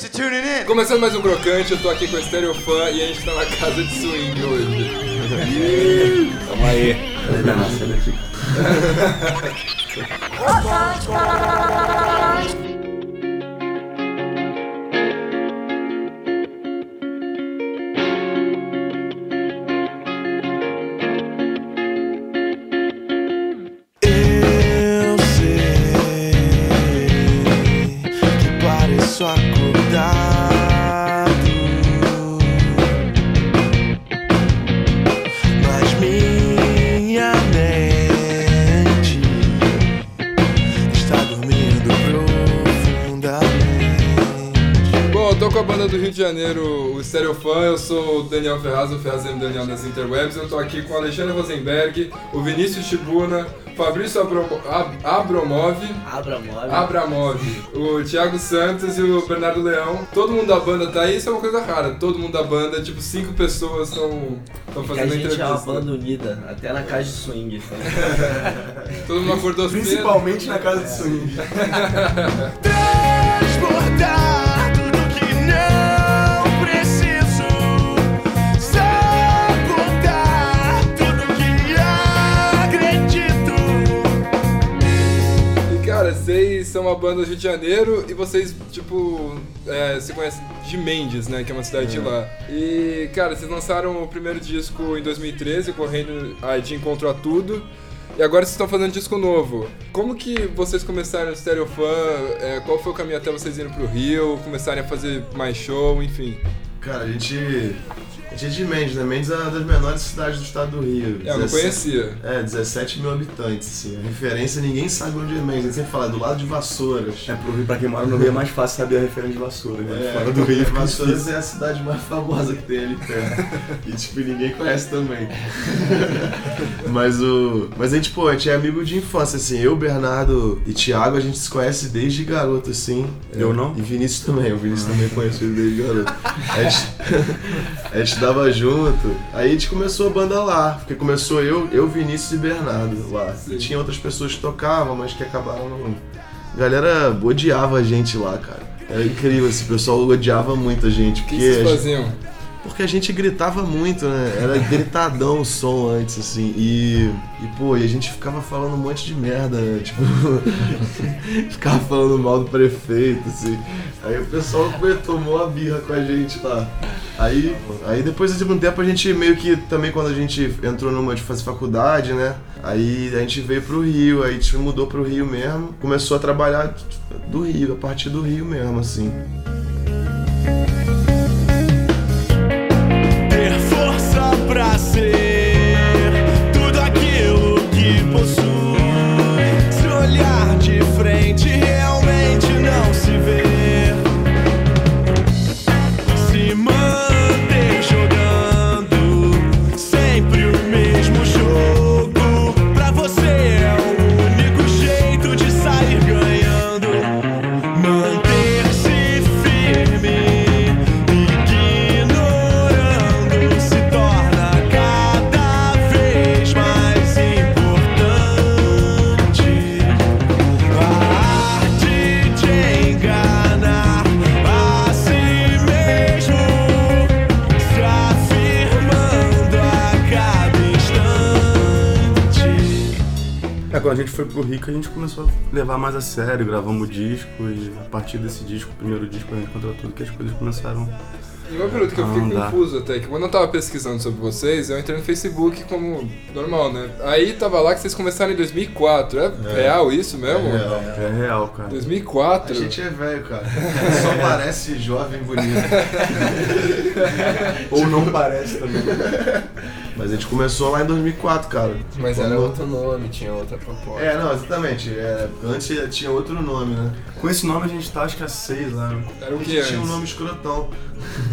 Thanks for tuning in. Começando mais um Crocante, eu tô aqui com o Stereo Fã e a gente tá na casa de swing hoje. Tamo aí. Eu do Rio de Janeiro, o Stereo Fã, eu sou o Daniel Ferraz, o Ferraz M. Daniel das Interwebs, eu tô aqui com o Alexandre Rosenberg, o Vinícius Tibuna, Fabrício Abromo- Ab- Abromov, Abramov. Abramov, o Thiago Santos e o Bernardo Leão. Todo mundo da banda tá aí, isso é uma coisa rara. Todo mundo da banda, tipo, cinco pessoas estão que a fazendo a gente é uma entrevista. banda unida, até na casa de swing. Todo mundo acordou cedo. Principalmente na casa de swing. Transbordar são uma banda do Rio de Janeiro e vocês, tipo, é, se conhecem de Mendes, né? Que é uma cidade de lá. E, cara, vocês lançaram o primeiro disco em 2013, correndo ah, de encontro a tudo. E agora vocês estão fazendo disco novo. Como que vocês começaram o Stereo Fã? É, qual foi o caminho até vocês irem pro Rio, começarem a fazer mais show, enfim? Cara, a gente. A gente é de Mendes, né? Mendes é uma das menores cidades do estado do Rio. É, eu não 17 conhecia. É, 17 mil habitantes, assim. A referência, ninguém sabe onde é Mendes. A gente sempre fala, é do lado de Vassouras. É pro Rio, pra quem mora no Rio, é mais fácil saber a referência de vassoura, né? É, Fora do Rio, Vassouras difícil. é a cidade mais famosa que tem ali perto. e, tipo, ninguém conhece também. mas o. Mas a gente, pô, a gente é amigo de infância, assim. Eu, Bernardo e Thiago, a gente se conhece desde garoto, assim. Eu não? E Vinícius também. O Vinícius também conhece ele desde garoto. A gente, a gente dava junto. Aí a gente começou a banda lá. Porque começou eu, eu Vinícius e Bernardo lá. E tinha outras pessoas que tocavam, mas que acabaram não. A galera odiava a gente lá, cara. Era incrível, esse pessoal odiava muito a gente. O que vocês a gente, faziam? porque a gente gritava muito, né? Era gritadão o som antes, assim. E, e, pô, e a gente ficava falando um monte de merda, né? Tipo, ficava falando mal do prefeito, assim. Aí o pessoal tomou a birra com a gente lá. Aí, aí depois de um tempo a gente meio que também quando a gente entrou numa de fazer faculdade, né? Aí a gente veio pro Rio, aí a gente mudou pro Rio mesmo, começou a trabalhar do Rio, a partir do Rio mesmo, assim. É, quando a gente foi pro que a gente começou a levar mais a sério, gravamos o disco e a partir desse disco, o primeiro disco, a gente encontrou tudo que as coisas começaram. E uma pergunta que eu fiquei confuso até, que quando eu tava pesquisando sobre vocês, eu entrei no Facebook como normal, né? Aí tava lá que vocês começaram em 2004. É, real isso mesmo? É real. É real, cara. 2004? A gente é velho, cara. Só parece jovem bonito. Ou não parece também. Mas a gente começou lá em 2004, cara. Mas era Quando- outro nome, tinha outra proposta. É, não, exatamente. É, antes tinha outro nome, né? Com esse nome a gente tá acho que há seis anos. Era o A que gente tinha um nome escrotão.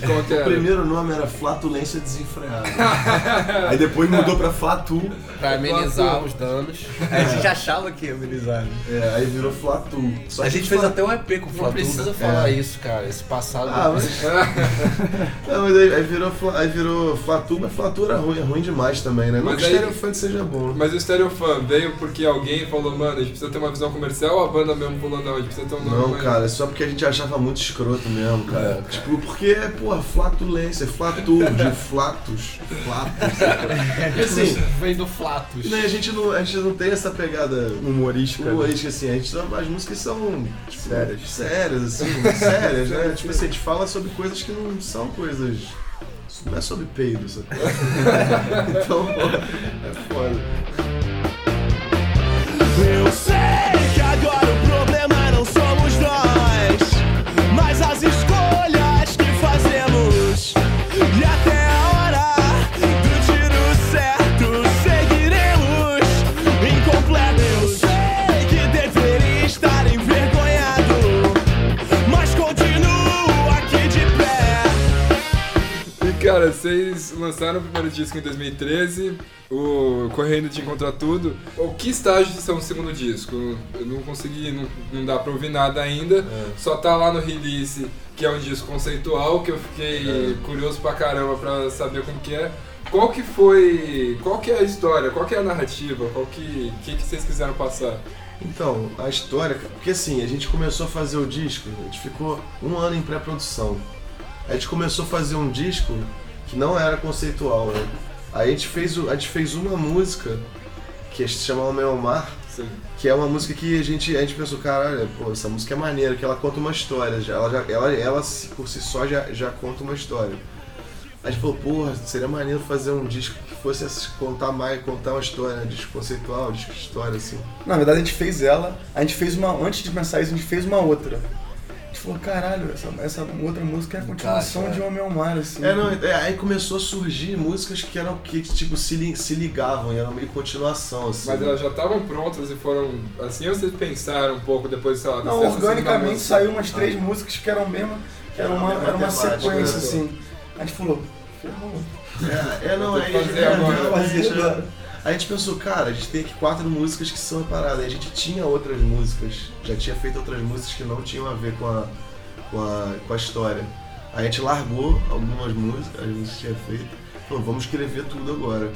Que O era? primeiro nome era Flatulência Desenfreada. Aí depois mudou pra Flatu. Pra amenizar os danos. A gente achava que ia amenizar. né? É, aí virou Flatu. Só A gente fez até um EP com o Não precisa falar isso, cara. Esse passado. Ah, mas... Não, mas aí, aí virou, aí virou Flatu, mas Flatu era ruim, ruim demais também, né? Não Mas que aí- Stereo Funk seja bom. Mas o Stereo Fan veio porque alguém falou, mano, a gente precisa ter uma visão comercial ou a banda mesmo falou, não, a gente precisa ter um nome Não, cara, é só porque a gente achava muito escroto mesmo, cara. Tipo, porque, porra, flatulência, flatur, de flatus, flatus. Porque assim, Vem do Flatus. né, a, gente não, a gente não tem essa pegada Humorística. né? humorística, assim, a gente, as músicas são tipo, Sérias. sérias, assim, sérias, né? Tipo assim, a gente fala sobre coisas que não são coisas. Não é sobre peido, sabe? então, é foda. Eu sei lançaram o primeiro disco em 2013, o Correndo de Encontrar Tudo. O que estágio são o segundo disco? Eu não consegui, não, não dá pra ouvir nada ainda. Só tá lá no release, que é um disco conceitual, que eu fiquei curioso pra caramba pra saber como que é. Qual que foi. Qual que é a história? Qual que é a narrativa? Qual que. que, que vocês quiseram passar? Então, a história, porque assim, a gente começou a fazer o disco, a gente ficou um ano em pré-produção. A gente começou a fazer um disco que não era conceitual, né? Aí a gente fez, a gente fez uma música que se chama O Meu Mar, Sim. que é uma música que a gente, a gente pensou, caralho, pô, essa música é maneira, que ela conta uma história, já, ela, já, ela, ela se- por si só já, já conta uma história. A gente falou, porra, seria maneiro fazer um disco que fosse contar mais, contar uma história, né? disco conceitual, disco de história, assim. Na verdade, a gente fez ela, a gente fez uma. Antes de começar isso, a gente fez uma outra. A gente falou, caralho, essa, essa outra música é a continuação Encaixa, de Homem ao Mar, assim. É, não, é, aí começou a surgir músicas que eram que tipo se, li- se ligavam, e eram meio continuação assim. Mas elas já estavam prontas e foram assim ou vocês pensaram um pouco depois, sei lá, Não, organicamente música? saiu umas três músicas que eram mesmo, que era uma, era uma sequência, né? assim. A gente falou, ferrou. É, é, não, Vou aí, fazer é, agora. não, Fazer aí, agora. A gente pensou, cara, a gente tem aqui quatro músicas que são paradas. Aí a gente tinha outras músicas, já tinha feito outras músicas que não tinham a ver com a, com a, com a história. A gente largou algumas músicas, a gente tinha feito, falou, vamos escrever tudo agora.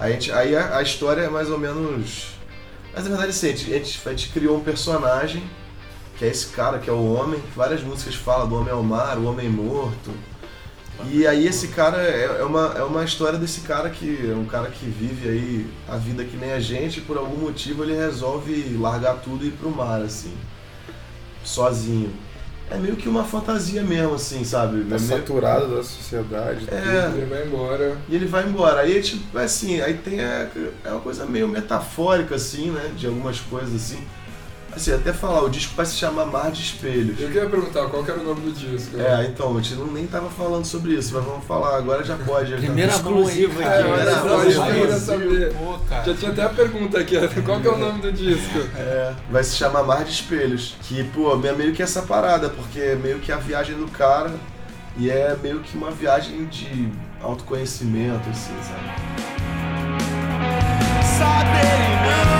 Aí a, gente, aí a, a história é mais ou menos. Mas na verdade, assim, a gente, a gente, a gente criou um personagem, que é esse cara, que é o homem. Várias músicas falam do homem ao mar, o homem morto. E aí esse cara é, é uma, é uma história desse cara que é um cara que vive aí a vida que nem a gente e por algum motivo ele resolve largar tudo e ir pro mar, assim. Sozinho. É meio que uma fantasia mesmo, assim, sabe? Tá É meio- saturado da sociedade. É, Ele vai embora. e ele vai embora. Aí, tipo, assim, aí tem. É, é uma coisa meio metafórica, assim, né? De algumas coisas, assim. Assim, até falar, o disco vai se chamar Mar de Espelhos. Eu queria perguntar qual que era o nome do disco. É, então, a gente não, nem tava falando sobre isso, mas vamos falar, agora já pode. já- Primeira aí, É, vai mas Era eu saber. Pô, cara. Já tinha até a pergunta aqui, qual que é o nome do disco? É, vai se chamar Mar de Espelhos. Que, pô, é meio que essa parada, porque é meio que a viagem do cara e é meio que uma viagem de autoconhecimento, assim, sabe? Saber e não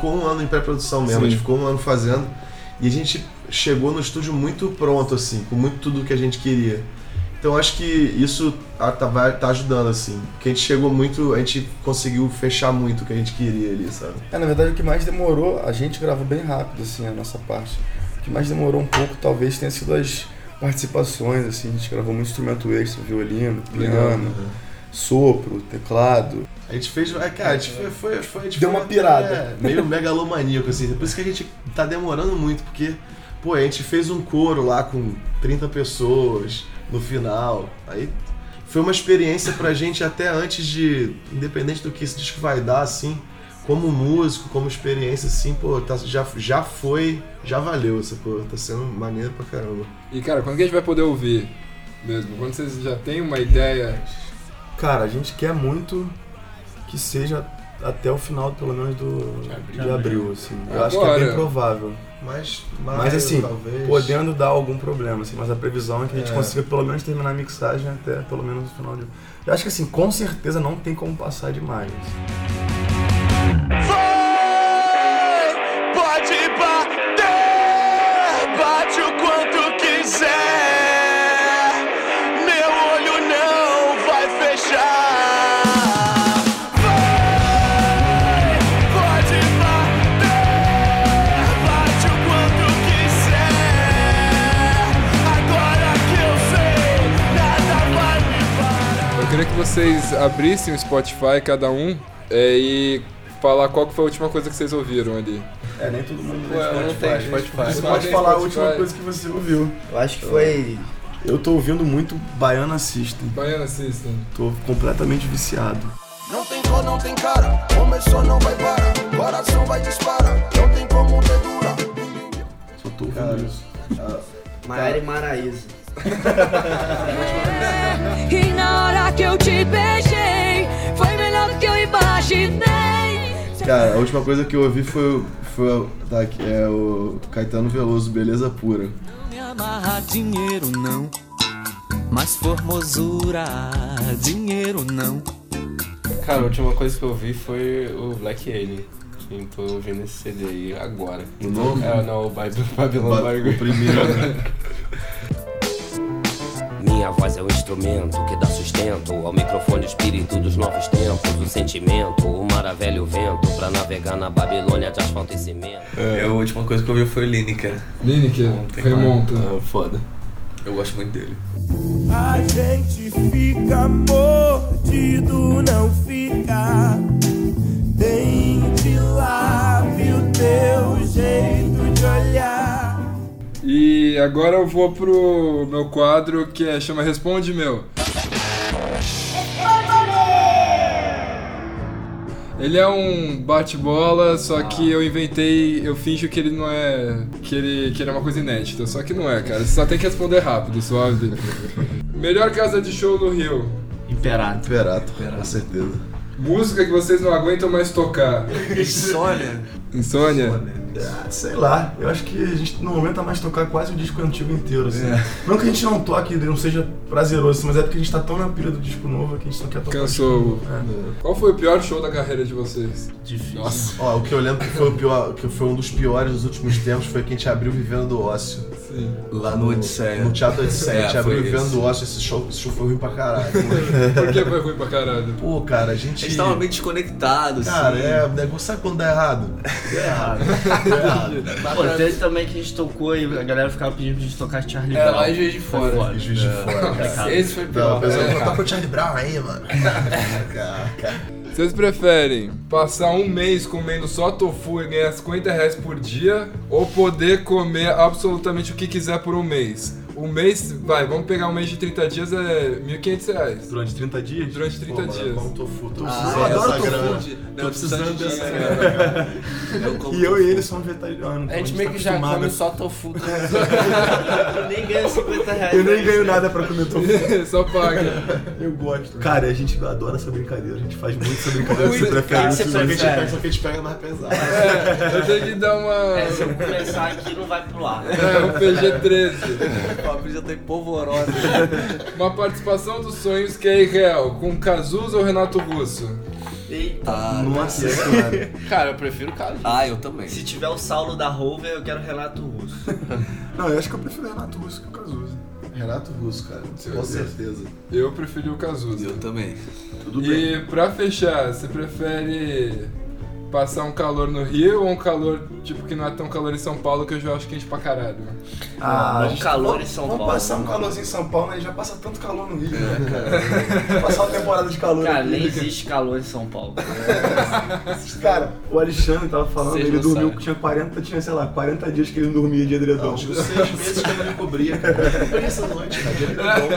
ficou um ano em pré-produção mesmo, Sim. a gente ficou um ano fazendo. E a gente chegou no estúdio muito pronto, assim, com muito tudo que a gente queria. Então acho que isso tá, vai, tá ajudando, assim. Porque a gente chegou muito, a gente conseguiu fechar muito o que a gente queria ali, sabe? É, na verdade, o que mais demorou, a gente gravou bem rápido, assim, a nossa parte. O que mais demorou um pouco, talvez, tenha sido as participações, assim. A gente gravou muito instrumento extra, violino, piano, sopro, teclado. A gente fez. é, Cara, a gente foi. foi, foi a gente Deu foi uma pirada. meio megalomaníaco, assim. Por isso que a gente tá demorando muito, porque, pô, a gente fez um coro lá com 30 pessoas no final. Aí foi uma experiência pra gente até antes de. Independente do que esse disco vai dar, assim, como músico, como experiência, assim, pô, tá, já, já foi, já valeu, sacou? Tá sendo maneiro pra caramba. E cara, quando que a gente vai poder ouvir? mesmo? Quando vocês já têm uma ideia. Cara, a gente quer muito que seja até o final, pelo menos, do, de abril, assim. Eu acho que é Agora. bem provável. Mas, Mas assim, talvez. podendo dar algum problema, assim, mas a previsão é que a gente É. consiga pelo menos terminar a mixagem até pelo menos o final de. Eu acho que assim, com certeza não tem como passar demais. Vai, pode bater, bate o quanto quiser. Vocês abrissem o Spotify, cada um, é, e falar qual que foi a última coisa que vocês ouviram ali. É, nem todo mundo Pô, eu não tenho Spotify. Você pode tem falar a Spotify. última coisa que você ouviu. Eu acho que foi. Eu tô ouvindo muito Baiana System. Baiana System. Tô completamente viciado. Não tem cor, não tem cara. Começou, não vai parar. Coração vai disparar. Não tem como dedurar. Só tô ouvindo isso. Maiara e Maraísa. E na hora que eu te beijei, foi melhor do que eu imaginei. Cara, a última coisa que eu ouvi foi, o- foi tá, é o Caetano Veloso, Beleza Pura. Não me amarra dinheiro não, mas formosura, dinheiro não. Cara, a última coisa que eu vi foi o Black Alien. Sim, tô ouvindo esse CD aí agora. O novo? É, não, o Bab- Babylon Ba- Bargo. o primeiro, né? Minha voz é o instrumento que dá sustento ao microfone, espírito dos novos tempos, o sentimento, o o vento, pra navegar na Babilônia de asfalto e cimento. É, a última coisa que eu vi foi o Lineker. Lineker, tem remonta. Ah, foda. Eu gosto muito dele. A gente fica mordido, não fica. Tente lá, o teu agora eu vou pro meu quadro que é, chama Responde Meu. Ele é um bate-bola, só que eu inventei, eu finjo que ele não é. que ele, que ele é uma coisa inédita. Só que não é, cara. Você só tem que responder rápido, suave. Melhor casa de show no Rio. Imperato. Imperato, com certeza. Música que vocês não aguentam mais tocar. Insônia. Insônia? Ah, sei lá, eu acho que a gente no momento tá mais tocar quase o disco antigo inteiro, assim. Não que a gente não toque e não seja prazeroso, mas é porque a gente tá tão na pilha do disco novo que a gente só quer tocar o Cansou. novo. Qual foi o pior show da carreira de vocês? Difícil. Nossa. Ó, o que eu lembro que foi, o pior, que foi um dos piores dos últimos tempos foi que a gente abriu Vivendo do Ócio. Sim. Lá no Odisseia. No Teatro Odisseia. a gente É, abriu Vivendo esse. do Ócio, esse show, esse show foi ruim pra caralho. Por que foi ruim pra caralho? Pô, cara, a A gente... gente tava meio desconectado, assim. Cara, é, o negócio sabe quando dá errado? Dá errado. Dá errado. Pô, teve também que a gente tocou e a galera ficava pedindo pra gente tocar Charlie É, Brown. lá em Juiz de Fora. Foi. E Juiz de Fora. Complicado. Esse foi Não, pior. o pessoal É, toca o Charlie Brown aí, mano. Cara, cara. Vocês preferem passar um mês comendo só tofu e ganhar 50 reais por dia ou poder comer absolutamente o que quiser por um mês? Um mês, vai, vamos pegar um mês de 30 dias, é 1.500 reais. Durante 30 dias? Durante 30 Pô, mano, dias. Como tofu, tô Ah, precisando eu dessa adoro grana. tofu. Não, Tô precisando de dessa dinheiro. grana. Eu como E eu e ele somos vegetarianos. A gente tá meio que já acostumado. come só tofu. Eu nem ganho 50 reais. Eu nem ganho nada pra comer tofu. Só paga. Eu gosto. Cara, a gente adora essa brincadeira. A gente faz muito essa brincadeira. Você prefere Cara, você isso? Só que a gente prefere? pega- só que a gente pega mais pesado. É, eu tenho que dar uma. É, se eu começar aqui, não vai pro ar. É, um PG-13. Fabrício já tá em polvorosa. Uma participação dos sonhos que é irreal, com Cazuza ou Renato Russo? Eita. Ah, Nossa senhora. Cara, eu prefiro o ah, eu também. Se tiver o Saulo da Rover, eu quero Renato Russo. Não, eu acho que eu prefiro o Renato Russo que o Cazuza. Renato Russo, cara. Com certeza. Eu preferi o Cazuza. Eu também. Tudo bem. E pra fechar, você prefere passar um calor no Rio ou um calor, tipo, que não é tão calor em São Paulo, que eu já acho quente pra caralho? Ah, Bom calor em São vamos Paulo. passar um calorzinho em São Paulo, né? Já passa tanto calor no Rio, né, cara? passar uma temporada de calor Cara, aqui. nem existe calor em São Paulo. Cara, o Alexandre tava falando, Vocês ele não dormiu, sabem. tinha 40, tinha, sei lá, 40 dias que ele não dormia de edredom. Não, tipo, seis meses que eu não me cobria, essa noite, cara. de edredom.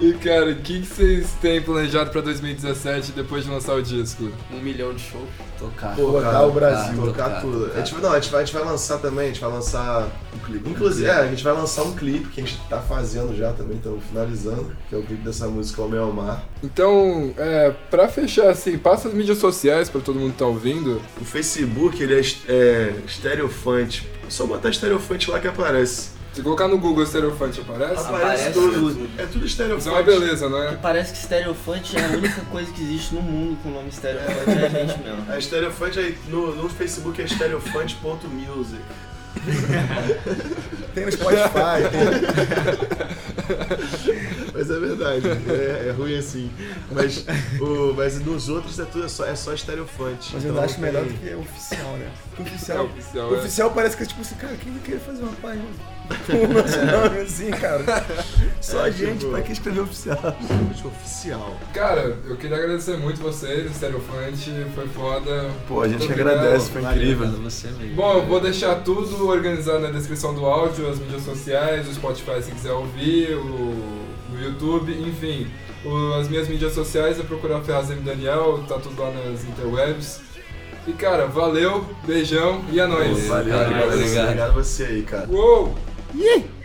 E cara, o que, que vocês têm planejado pra 2017 depois de lançar o disco? Um milhão de shows. Tocar. Cara, o Brasil. Tocar, tocar, tudo. tocar. A gente, não, a gente, vai, a gente vai lançar também, a gente vai lançar Um clipe. Inclusive, é, a gente vai lançar um clipe que a gente tá fazendo já também, estamos finalizando, que é o clipe dessa música Homem ao Mar. Então, é, pra fechar assim, passa as mídias sociais pra todo mundo que tá ouvindo. O Facebook, ele é, é Stereofante. É só botar Stereofante lá que aparece. Se colocar no Google Stereofante aparece? Aparece tudo. tudo. É tudo Isso é uma beleza, não é? parece que Stereofante é a única coisa que existe no mundo com o nome Stereofante, é a gente mesmo. A Stereofante aí no, no Facebook é stereofante.music. Tem no Spotify. Mas é verdade, é, é ruim assim. Mas, o, mas nos outros é tudo é só, é só Stereofante. Mas eu Então, acho melhor do que o oficial, né? O É oficial, oficial, é. oficial parece que é tipo assim, cara, quem vai querer fazer uma página com o nosso nome assim, cara? Só a gente, tipo- pra que escrever oficial? Oficial. Cara, eu queria agradecer muito vocês, Stereofante, foi foda. Pô, a gente Muito agradece, foi incrível. valeu você mesmo. Bom, eu vou deixar tudo organizado na descrição do áudio, as mídias sociais, o Spotify se quiser ouvir, o, o YouTube, enfim. O- as minhas mídias sociais é procurar Ferraz M. Daniel, tá tudo lá nas interwebs. E cara, valeu, beijão e é nóis. Valeu, obrigado. obrigado a você aí, cara. Uou! Sei